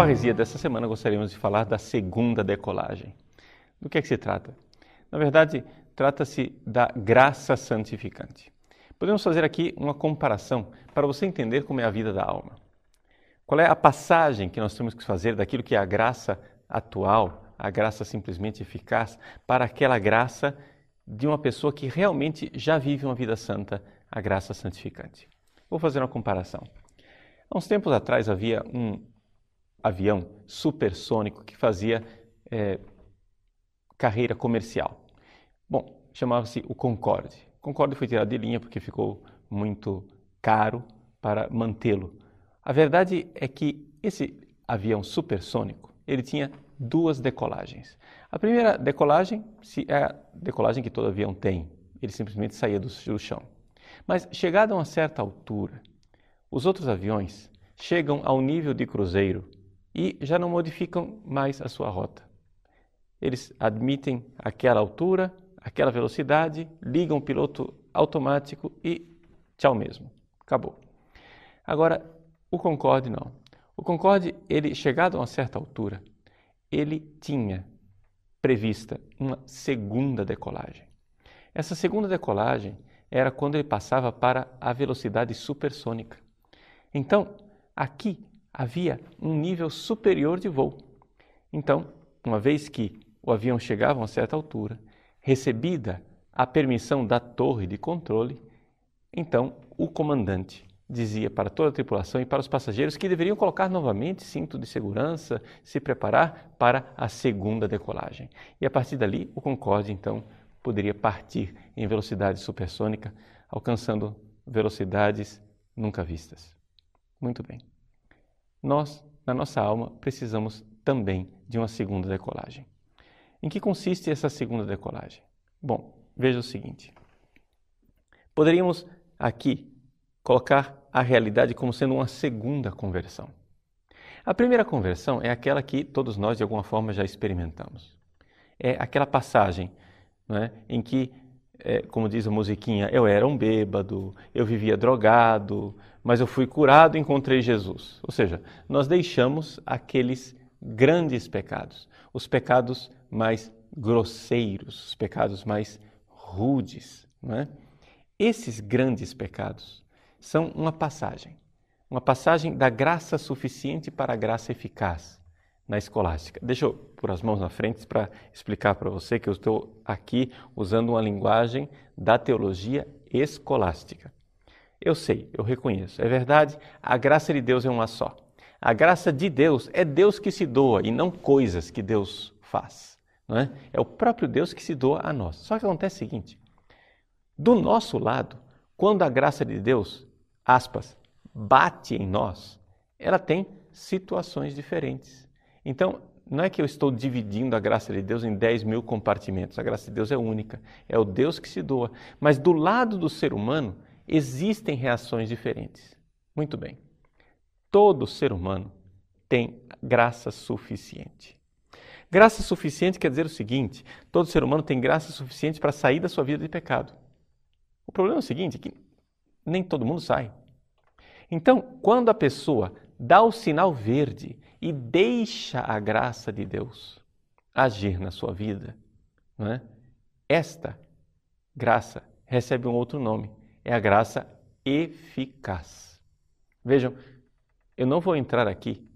parresia dessa semana gostaríamos de falar da segunda decolagem. Do que é que se trata? Na verdade, trata-se da graça santificante. Podemos fazer aqui uma comparação para você entender como é a vida da alma. Qual é a passagem que nós temos que fazer daquilo que é a graça atual, a graça simplesmente eficaz, para aquela graça de uma pessoa que realmente já vive uma vida santa, a graça santificante? Vou fazer uma comparação. Há uns tempos atrás havia um avião supersônico que fazia é, carreira comercial. Bom, chamava-se o Concorde. O Concorde foi tirado de linha porque ficou muito caro para mantê-lo. A verdade é que esse avião supersônico, ele tinha duas decolagens. A primeira decolagem é a decolagem que todo avião tem. Ele simplesmente saía do, chão. Mas chegado a uma certa altura, os outros aviões chegam ao nível de cruzeiro e já não modificam mais a sua rota. Eles admitem aquela altura, aquela velocidade, ligam o piloto automático e tchau mesmo. Acabou. Agora, o Concorde não. O Concorde, ele chegado a uma certa altura, ele tinha prevista uma segunda decolagem. Essa segunda decolagem era quando ele passava para a velocidade supersônica. Então, aqui havia um nível superior de voo. Então, uma vez que o avião chegava a uma certa altura, recebida a permissão da torre de controle, então o comandante dizia para toda a tripulação e para os passageiros que deveriam colocar novamente cinto de segurança, se preparar para a segunda decolagem. E a partir dali, o Concorde então poderia partir em velocidade supersônica, alcançando velocidades nunca vistas. Muito bem nós, na nossa alma, precisamos também de uma segunda decolagem. Em que consiste essa segunda decolagem? Bom, veja o seguinte. Poderíamos aqui colocar a realidade como sendo uma segunda conversão. A primeira conversão é aquela que todos nós, de alguma forma, já experimentamos. É aquela passagem é, em que é, como diz a musiquinha, eu era um bêbado, eu vivia drogado, mas eu fui curado e encontrei Jesus. Ou seja, nós deixamos aqueles grandes pecados, os pecados mais grosseiros, os pecados mais rudes. Não é? Esses grandes pecados são uma passagem, uma passagem da graça suficiente para a graça eficaz na escolástica. Deixa eu pôr as mãos na frente para explicar para você que eu estou aqui usando uma linguagem da teologia escolástica. Eu sei, eu reconheço, é verdade, a graça de Deus é uma só. A graça de Deus é Deus que se doa e não coisas que Deus faz. Não é? é o próprio Deus que se doa a nós. Só que acontece o seguinte: do nosso lado, quando a graça de Deus, aspas, bate em nós, ela tem situações diferentes. Então, não é que eu estou dividindo a graça de Deus em 10 mil compartimentos. A graça de Deus é única. É o Deus que se doa. Mas do lado do ser humano existem reações diferentes. Muito bem. Todo ser humano tem graça suficiente. Graça suficiente quer dizer o seguinte: todo ser humano tem graça suficiente para sair da sua vida de pecado. O problema é o seguinte: é que nem todo mundo sai. Então, quando a pessoa dá o sinal verde e deixa a graça de Deus agir na sua vida, é? esta graça recebe um outro nome, é a graça eficaz. Vejam, eu não vou entrar aqui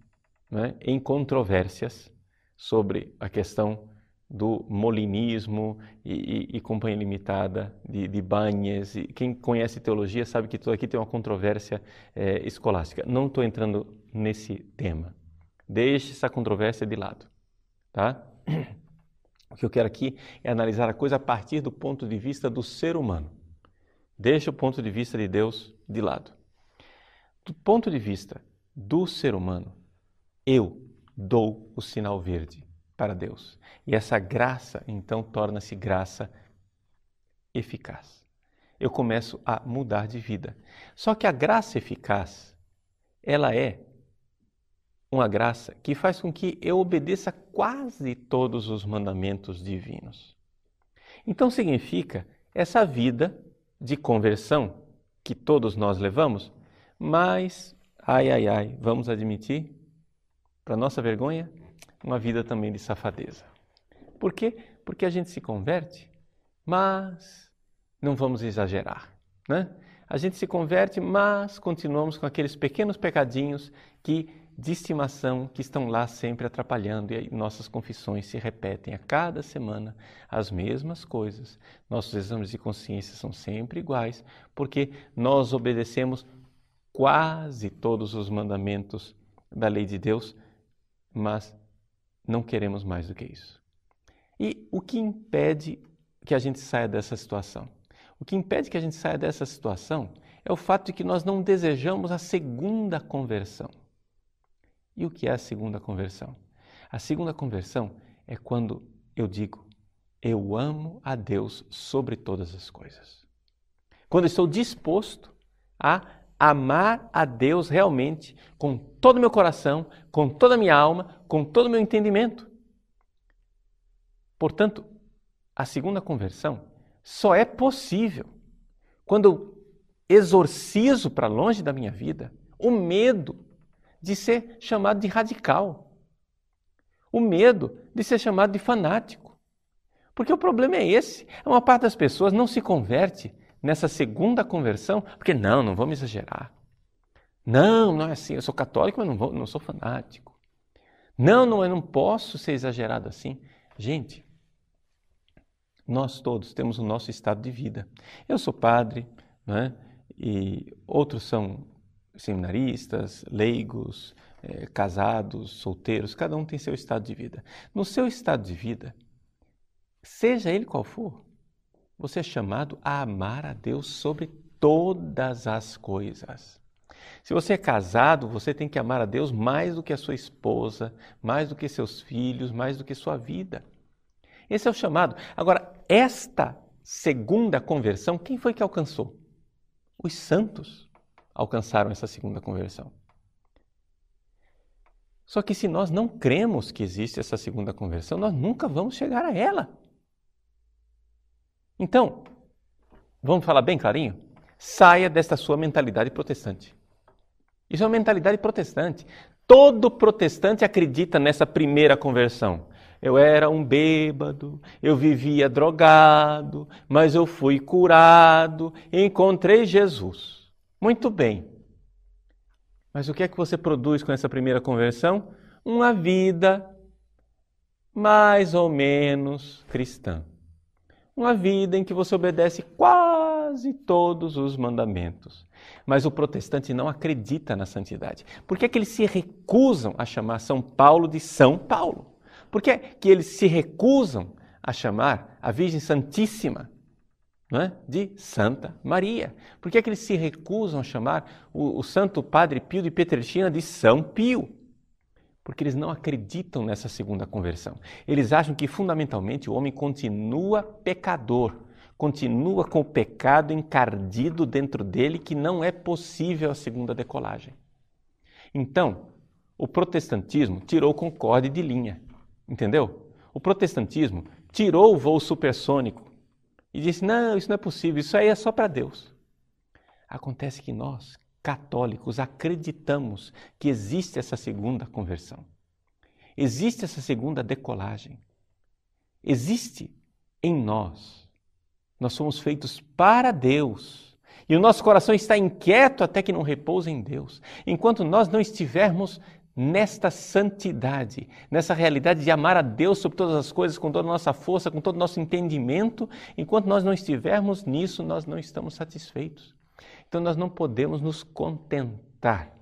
é, em controvérsias sobre a questão do molinismo e, e, e companhia limitada de, de. E quem conhece teologia sabe que tudo aqui tem uma controvérsia é, escolástica. Não estou entrando nesse tema. Deixe essa controvérsia de lado, tá? O que eu quero aqui é analisar a coisa a partir do ponto de vista do ser humano. Deixe o ponto de vista de Deus de lado. Do ponto de vista do ser humano, eu dou o sinal verde para Deus. E essa graça, então, torna-se graça eficaz. Eu começo a mudar de vida. Só que a graça eficaz, ela é uma graça que faz com que eu obedeça quase todos os mandamentos divinos. Então significa essa vida de conversão que todos nós levamos, mas, ai, ai, ai, vamos admitir, para nossa vergonha, uma vida também de safadeza. Por quê? Porque a gente se converte, mas não vamos exagerar, né? A gente se converte, mas continuamos com aqueles pequenos pecadinhos que de estimação que estão lá sempre atrapalhando e nossas confissões se repetem a cada semana as mesmas coisas. Nossos exames de consciência são sempre iguais, porque nós obedecemos quase todos os mandamentos da lei de Deus, mas não queremos mais do que isso. E o que impede que a gente saia dessa situação? O que impede que a gente saia dessa situação é o fato de que nós não desejamos a segunda conversão. E o que é a segunda conversão? A segunda conversão é quando eu digo, eu amo a Deus sobre todas as coisas. Quando estou disposto a amar a Deus realmente com todo o meu coração, com toda a minha alma, com todo o meu entendimento. Portanto, a segunda conversão só é possível quando eu exorcizo para longe da minha vida o medo de ser chamado de radical, o medo de ser chamado de fanático. Porque o problema é esse: uma parte das pessoas não se converte nessa segunda conversão, porque não, não vamos exagerar. Não, não é assim, eu sou católico, mas não, vou, não sou fanático. Não, não, eu não posso ser exagerado assim. Gente, nós todos temos o nosso estado de vida. Eu sou padre, né? e outros são seminaristas, leigos, é, casados, solteiros, cada um tem seu estado de vida. No seu estado de vida, seja ele qual for, você é chamado a amar a Deus sobre todas as coisas. Se você é casado, você tem que amar a Deus mais do que a sua esposa, mais do que seus filhos, mais do que sua vida. Esse é o chamado. Agora, esta segunda conversão, quem foi que alcançou? Os santos alcançaram essa segunda conversão. Só que se nós não cremos que existe essa segunda conversão, nós nunca vamos chegar a ela. Então, vamos falar bem clarinho? Saia desta sua mentalidade protestante. Isso é uma mentalidade protestante. Todo protestante acredita nessa primeira conversão. Eu era um bêbado, eu vivia drogado, mas eu fui curado, encontrei Jesus. Muito bem. Mas o que é que você produz com essa primeira conversão? Uma vida mais ou menos cristã. Uma vida em que você obedece quase todos os mandamentos. Mas o protestante não acredita na santidade. Por que, é que eles se recusam a chamar São Paulo de São Paulo? Por que, é que eles se recusam a chamar a Virgem Santíssima é? de Santa Maria? Por que, é que eles se recusam a chamar o, o Santo Padre Pio de Petrelcina de São Pio? Porque eles não acreditam nessa segunda conversão. Eles acham que fundamentalmente o homem continua pecador, continua com o pecado encardido dentro dele, que não é possível a segunda decolagem. Então, o protestantismo tirou o concorde de linha, entendeu? O protestantismo tirou o voo supersônico e disse: não, isso não é possível, isso aí é só para Deus. Acontece que nós, católicos acreditamos que existe essa segunda conversão. Existe essa segunda decolagem. Existe em nós. Nós somos feitos para Deus. E o nosso coração está inquieto até que não repouse em Deus. Enquanto nós não estivermos nesta santidade, nessa realidade de amar a Deus sobre todas as coisas, com toda a nossa força, com todo o nosso entendimento, enquanto nós não estivermos nisso, nós não estamos satisfeitos. Então nós não podemos nos contentar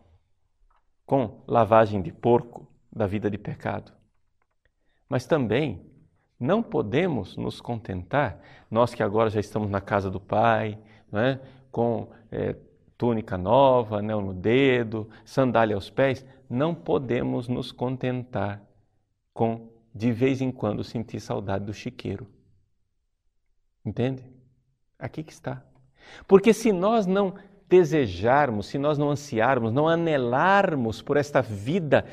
com lavagem de porco da vida de pecado. Mas também não podemos nos contentar, nós que agora já estamos na casa do Pai, né, com é, túnica nova, anel no dedo, sandália aos pés, não podemos nos contentar com de vez em quando sentir saudade do chiqueiro. Entende? Aqui que está. Porque se nós não desejarmos, se nós não ansiarmos, não anelarmos por esta vida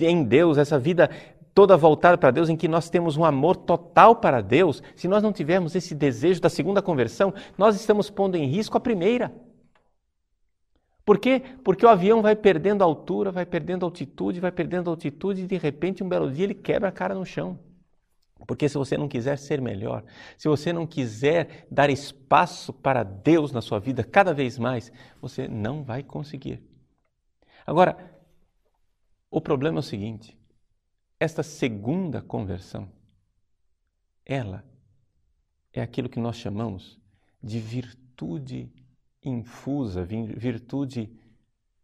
em Deus, essa vida toda voltada para Deus, em que nós temos um amor total para Deus, se nós não tivermos esse desejo da segunda conversão, nós estamos pondo em risco a primeira. Por quê? Porque o avião vai perdendo altura, vai perdendo altitude, vai perdendo altitude e de repente um belo dia ele quebra a cara no chão. Porque se você não quiser ser melhor, se você não quiser dar espaço para Deus na sua vida cada vez mais, você não vai conseguir. Agora, o problema é o seguinte: esta segunda conversão, ela é aquilo que nós chamamos de virtude infusa, virtude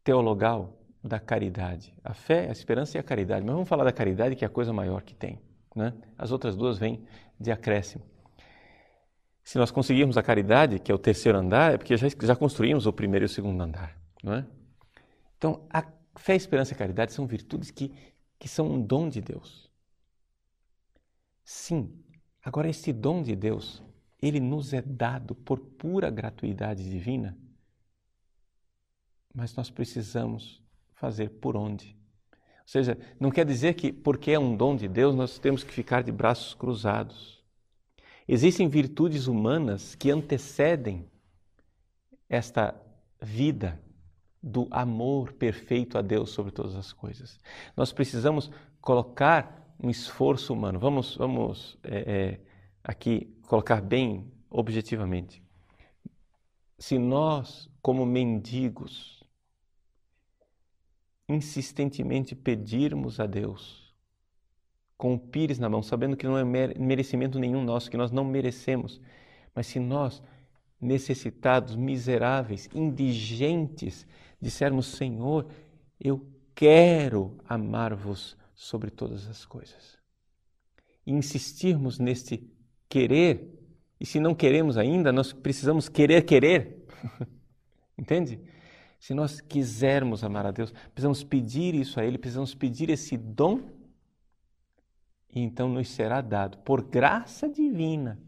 teologal da caridade. A fé, a esperança e a caridade. Mas vamos falar da caridade, que é a coisa maior que tem. Né? As outras duas vêm de acréscimo. Se nós conseguirmos a caridade, que é o terceiro andar, é porque já, já construímos o primeiro e o segundo andar. Não é? Então, a fé, a esperança e a caridade são virtudes que, que são um dom de Deus. Sim, agora esse dom de Deus, ele nos é dado por pura gratuidade divina, mas nós precisamos fazer por onde? Ou seja, não quer dizer que porque é um dom de Deus nós temos que ficar de braços cruzados. Existem virtudes humanas que antecedem esta vida do amor perfeito a Deus sobre todas as coisas. Nós precisamos colocar um esforço humano. Vamos, vamos é, é, aqui colocar bem objetivamente. Se nós, como mendigos, insistentemente pedirmos a Deus, com o pires na mão, sabendo que não é merecimento nenhum nosso, que nós não merecemos, mas se nós, necessitados, miseráveis, indigentes, dissermos: Senhor, eu quero amar-vos sobre todas as coisas. E insistirmos neste querer, e se não queremos ainda, nós precisamos querer querer. Entende? Se nós quisermos amar a Deus, precisamos pedir isso a Ele, precisamos pedir esse dom, e então nos será dado, por graça divina,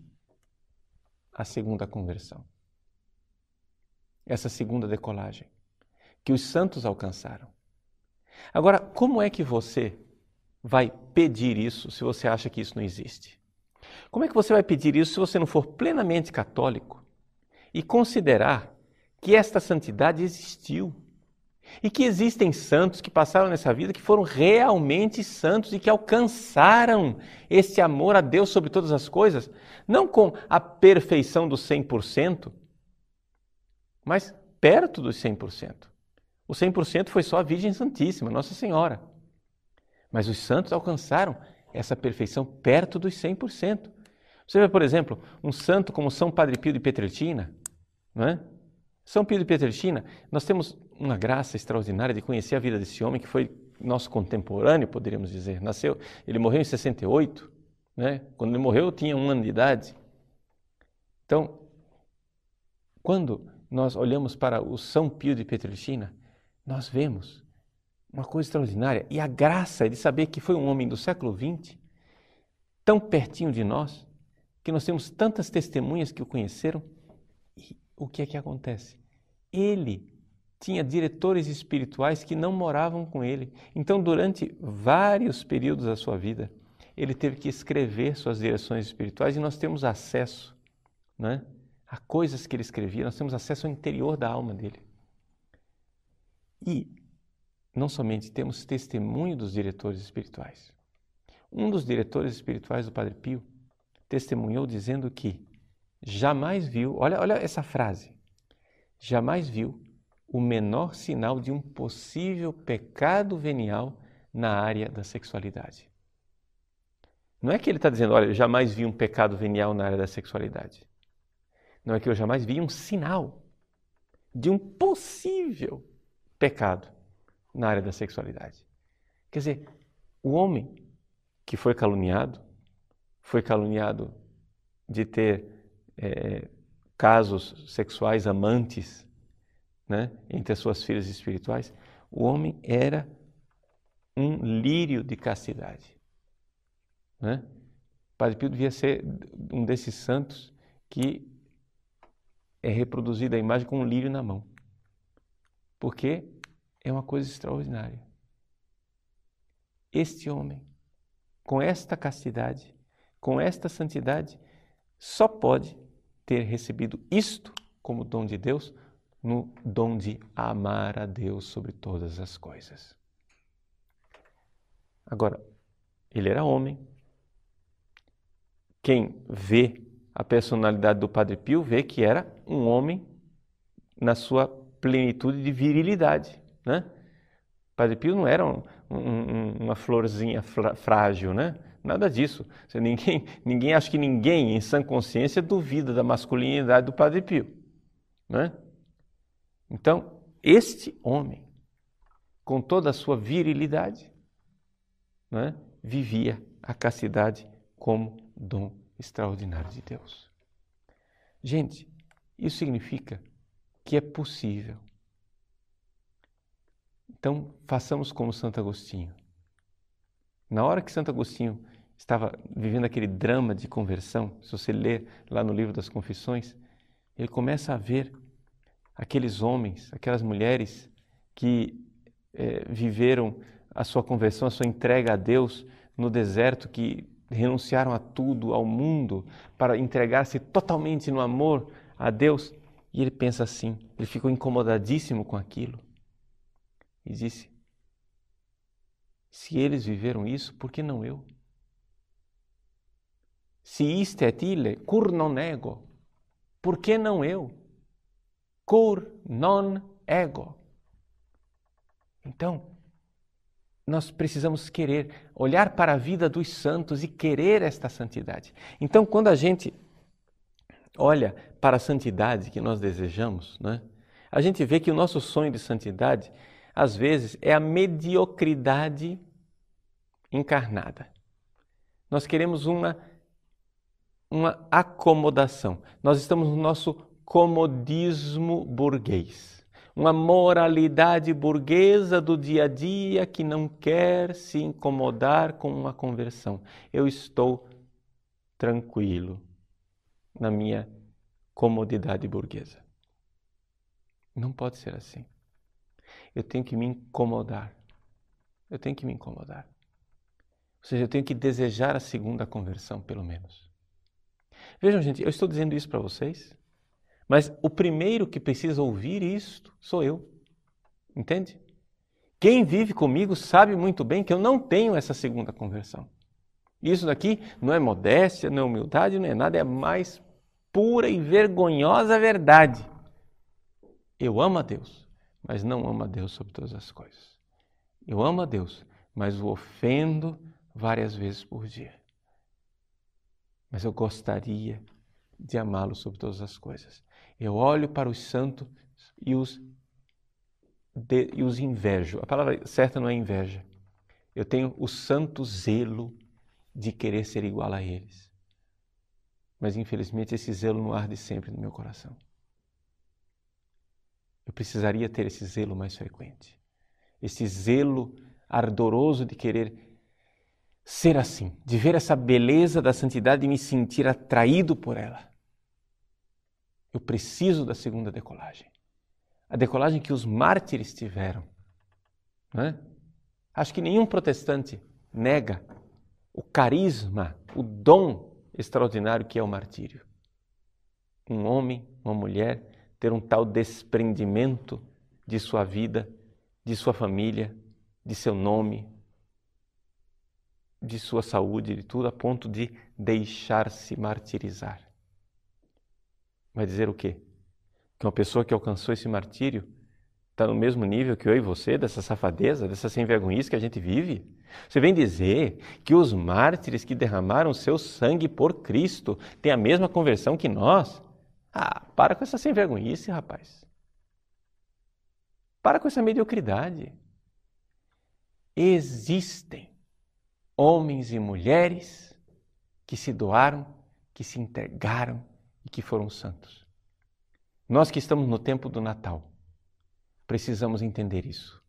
a segunda conversão. Essa segunda decolagem que os santos alcançaram. Agora, como é que você vai pedir isso se você acha que isso não existe? Como é que você vai pedir isso se você não for plenamente católico e considerar que esta santidade existiu. E que existem santos que passaram nessa vida que foram realmente santos e que alcançaram esse amor a Deus sobre todas as coisas, não com a perfeição do 100%, mas perto dos 100%. O 100% foi só a Virgem Santíssima, Nossa Senhora. Mas os santos alcançaram essa perfeição perto dos 100%. Você vê, por exemplo, um santo como São Padre Pio de Petrelcina, não é? São Pio de Pietrelcina, nós temos uma graça extraordinária de conhecer a vida desse homem que foi nosso contemporâneo, poderíamos dizer. Nasceu, ele morreu em 68, né? Quando ele morreu, eu tinha um ano de idade. Então, quando nós olhamos para o São Pio de Pietrelcina, nós vemos uma coisa extraordinária e a graça de saber que foi um homem do século XX, tão pertinho de nós, que nós temos tantas testemunhas que o conheceram e o que é que acontece? Ele tinha diretores espirituais que não moravam com ele. Então, durante vários períodos da sua vida, ele teve que escrever suas direções espirituais e nós temos acesso né, a coisas que ele escrevia, nós temos acesso ao interior da alma dele. E não somente temos testemunho dos diretores espirituais. Um dos diretores espirituais do Padre Pio testemunhou dizendo que jamais viu, olha, olha essa frase, jamais viu o menor sinal de um possível pecado venial na área da sexualidade. Não é que ele está dizendo, olha, eu jamais vi um pecado venial na área da sexualidade. Não é que eu jamais vi um sinal de um possível pecado na área da sexualidade. Quer dizer, o homem que foi caluniado, foi caluniado de ter é, casos sexuais amantes né, entre as suas filhas espirituais, o homem era um lírio de castidade. Né? Padre Pio devia ser um desses santos que é reproduzida a imagem com um lírio na mão. Porque é uma coisa extraordinária. Este homem, com esta castidade, com esta santidade, só pode ter recebido isto como dom de Deus no dom de amar a Deus sobre todas as coisas. Agora, ele era homem. Quem vê a personalidade do Padre Pio vê que era um homem na sua plenitude de virilidade, né? Padre Pio não era um, um, uma florzinha frágil, né? Nada disso. Ninguém, ninguém, acho que ninguém em sã consciência duvida da masculinidade do Padre Pio, né? Então, este homem, com toda a sua virilidade, né, vivia a castidade como dom extraordinário de Deus. Gente, isso significa que é possível. Então, façamos como Santo Agostinho. Na hora que Santo Agostinho estava vivendo aquele drama de conversão, se você ler lá no livro das Confissões, ele começa a ver aqueles homens, aquelas mulheres que é, viveram a sua conversão, a sua entrega a Deus no deserto, que renunciaram a tudo, ao mundo, para entregar-se totalmente no amor a Deus. E ele pensa assim, ele ficou incomodadíssimo com aquilo. E disse: Se eles viveram isso, por que não eu? Se isto é tile, cur non ego, por que não eu? Cur non ego. Então, nós precisamos querer olhar para a vida dos santos e querer esta santidade. Então, quando a gente olha para a santidade que nós desejamos, né, a gente vê que o nosso sonho de santidade, às vezes, é a mediocridade encarnada. Nós queremos uma, uma acomodação. Nós estamos no nosso comodismo burguês uma moralidade burguesa do dia a dia que não quer se incomodar com uma conversão. Eu estou tranquilo na minha comodidade burguesa. Não pode ser assim. Eu tenho que me incomodar. Eu tenho que me incomodar. Ou seja, eu tenho que desejar a segunda conversão, pelo menos. Vejam, gente, eu estou dizendo isso para vocês mas o primeiro que precisa ouvir isto sou eu. Entende? Quem vive comigo sabe muito bem que eu não tenho essa segunda conversão. Isso daqui não é modéstia, não é humildade, não é nada, é a mais pura e vergonhosa verdade. Eu amo a Deus, mas não amo a Deus sobre todas as coisas. Eu amo a Deus, mas o ofendo várias vezes por dia. Mas eu gostaria de amá-lo sobre todas as coisas. Eu olho para os santos e os, de, e os invejo. A palavra certa não é inveja. Eu tenho o santo zelo de querer ser igual a eles. Mas infelizmente esse zelo não arde sempre no meu coração. Eu precisaria ter esse zelo mais frequente. Esse zelo ardoroso de querer ser assim, de ver essa beleza da santidade e me sentir atraído por ela. Eu preciso da segunda decolagem. A decolagem que os mártires tiveram. Né? Acho que nenhum protestante nega o carisma, o dom extraordinário que é o martírio. Um homem, uma mulher, ter um tal desprendimento de sua vida, de sua família, de seu nome, de sua saúde, de tudo, a ponto de deixar-se martirizar. Vai dizer o quê? Que uma pessoa que alcançou esse martírio está no mesmo nível que eu e você, dessa safadeza, dessa sem vergonhice que a gente vive? Você vem dizer que os mártires que derramaram seu sangue por Cristo têm a mesma conversão que nós? Ah, para com essa sem vergonhice, rapaz. Para com essa mediocridade. Existem homens e mulheres que se doaram, que se entregaram, e que foram santos. Nós que estamos no tempo do Natal, precisamos entender isso.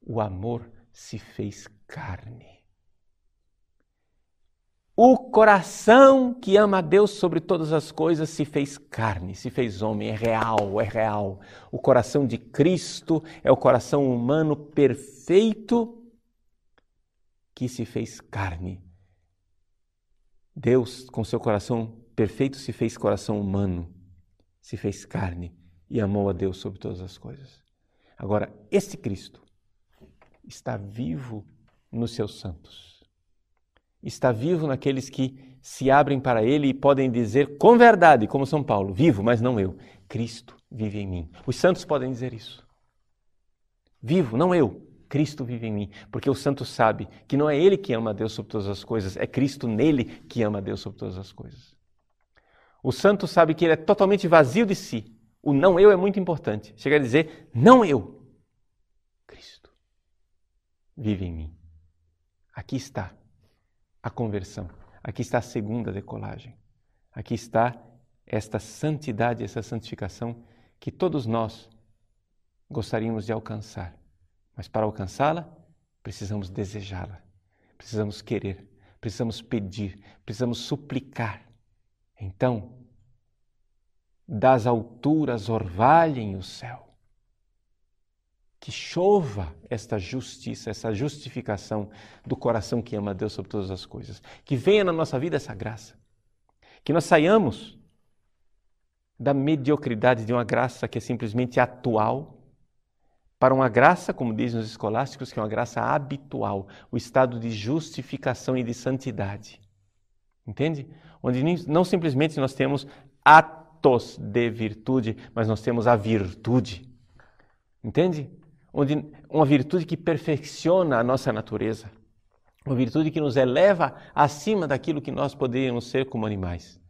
O amor se fez carne. O coração que ama a Deus sobre todas as coisas se fez carne, se fez homem, é real, é real. O coração de Cristo é o coração humano perfeito que se fez carne. Deus, com seu coração perfeito se fez coração humano, se fez carne e amou a Deus sobre todas as coisas. Agora, esse Cristo está vivo nos seus santos. Está vivo naqueles que se abrem para Ele e podem dizer com verdade, como São Paulo: Vivo, mas não eu. Cristo vive em mim. Os santos podem dizer isso. Vivo, não eu. Cristo vive em mim, porque o santo sabe que não é ele que ama a Deus sobre todas as coisas, é Cristo nele que ama a Deus sobre todas as coisas. O santo sabe que ele é totalmente vazio de si. O não eu é muito importante. Chega a dizer, não eu. Cristo vive em mim. Aqui está a conversão. Aqui está a segunda decolagem. Aqui está esta santidade, essa santificação que todos nós gostaríamos de alcançar. Mas para alcançá-la, precisamos desejá-la, precisamos querer, precisamos pedir, precisamos suplicar. Então, das alturas orvalhem o céu. Que chova esta justiça, essa justificação do coração que ama a Deus sobre todas as coisas. Que venha na nossa vida essa graça. Que nós saiamos da mediocridade de uma graça que é simplesmente atual para uma graça, como dizem os escolásticos, que é uma graça habitual, o estado de justificação e de santidade. Entende? Onde não simplesmente nós temos atos de virtude, mas nós temos a virtude. Entende? Onde uma virtude que perfecciona a nossa natureza, uma virtude que nos eleva acima daquilo que nós poderíamos ser como animais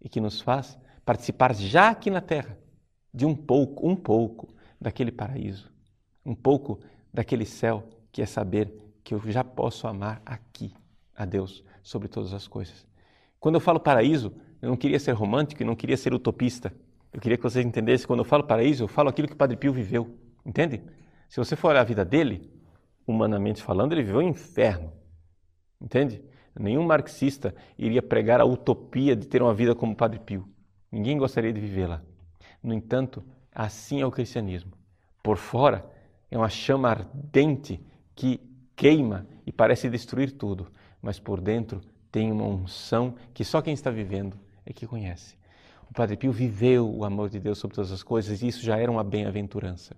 e que nos faz participar já aqui na terra de um pouco, um pouco daquele paraíso, um pouco daquele céu que é saber que eu já posso amar aqui a Deus sobre todas as coisas. Quando eu falo paraíso, eu não queria ser romântico e não queria ser utopista. Eu queria que vocês entendessem, quando eu falo paraíso, eu falo aquilo que o Padre Pio viveu. Entende? Se você for olhar a vida dele, humanamente falando, ele viveu um inferno. Entende? Nenhum marxista iria pregar a utopia de ter uma vida como o Padre Pio. Ninguém gostaria de vivê-la. No entanto, assim é o cristianismo. Por fora, é uma chama ardente que queima e parece destruir tudo, mas por dentro tem uma unção que só quem está vivendo é que conhece. O Padre Pio viveu o amor de Deus sobre todas as coisas e isso já era uma bem-aventurança.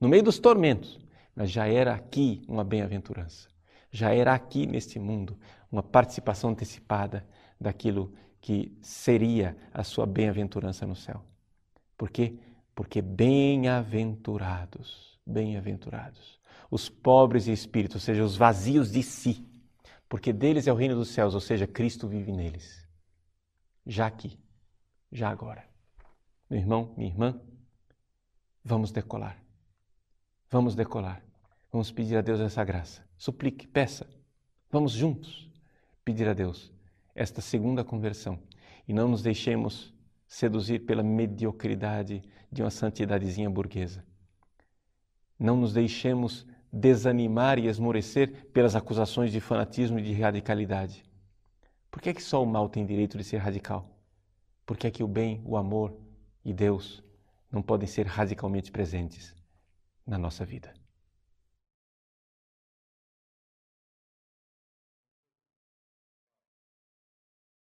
No meio dos tormentos, mas já era aqui uma bem-aventurança. Já era aqui neste mundo uma participação antecipada daquilo que seria a sua bem-aventurança no céu. Por quê? Porque bem-aventurados, bem-aventurados, os pobres em espírito, ou seja, os vazios de si, porque deles é o reino dos céus, ou seja, Cristo vive neles. Já aqui, já agora. Meu irmão, minha irmã, vamos decolar. Vamos decolar. Vamos pedir a Deus essa graça. Suplique, peça. Vamos juntos pedir a Deus esta segunda conversão e não nos deixemos seduzir pela mediocridade de uma santidadezinha burguesa. Não nos deixemos desanimar e esmorecer pelas acusações de fanatismo e de radicalidade. Por que é que só o mal tem direito de ser radical? Por que é que o bem, o amor e Deus não podem ser radicalmente presentes na nossa vida?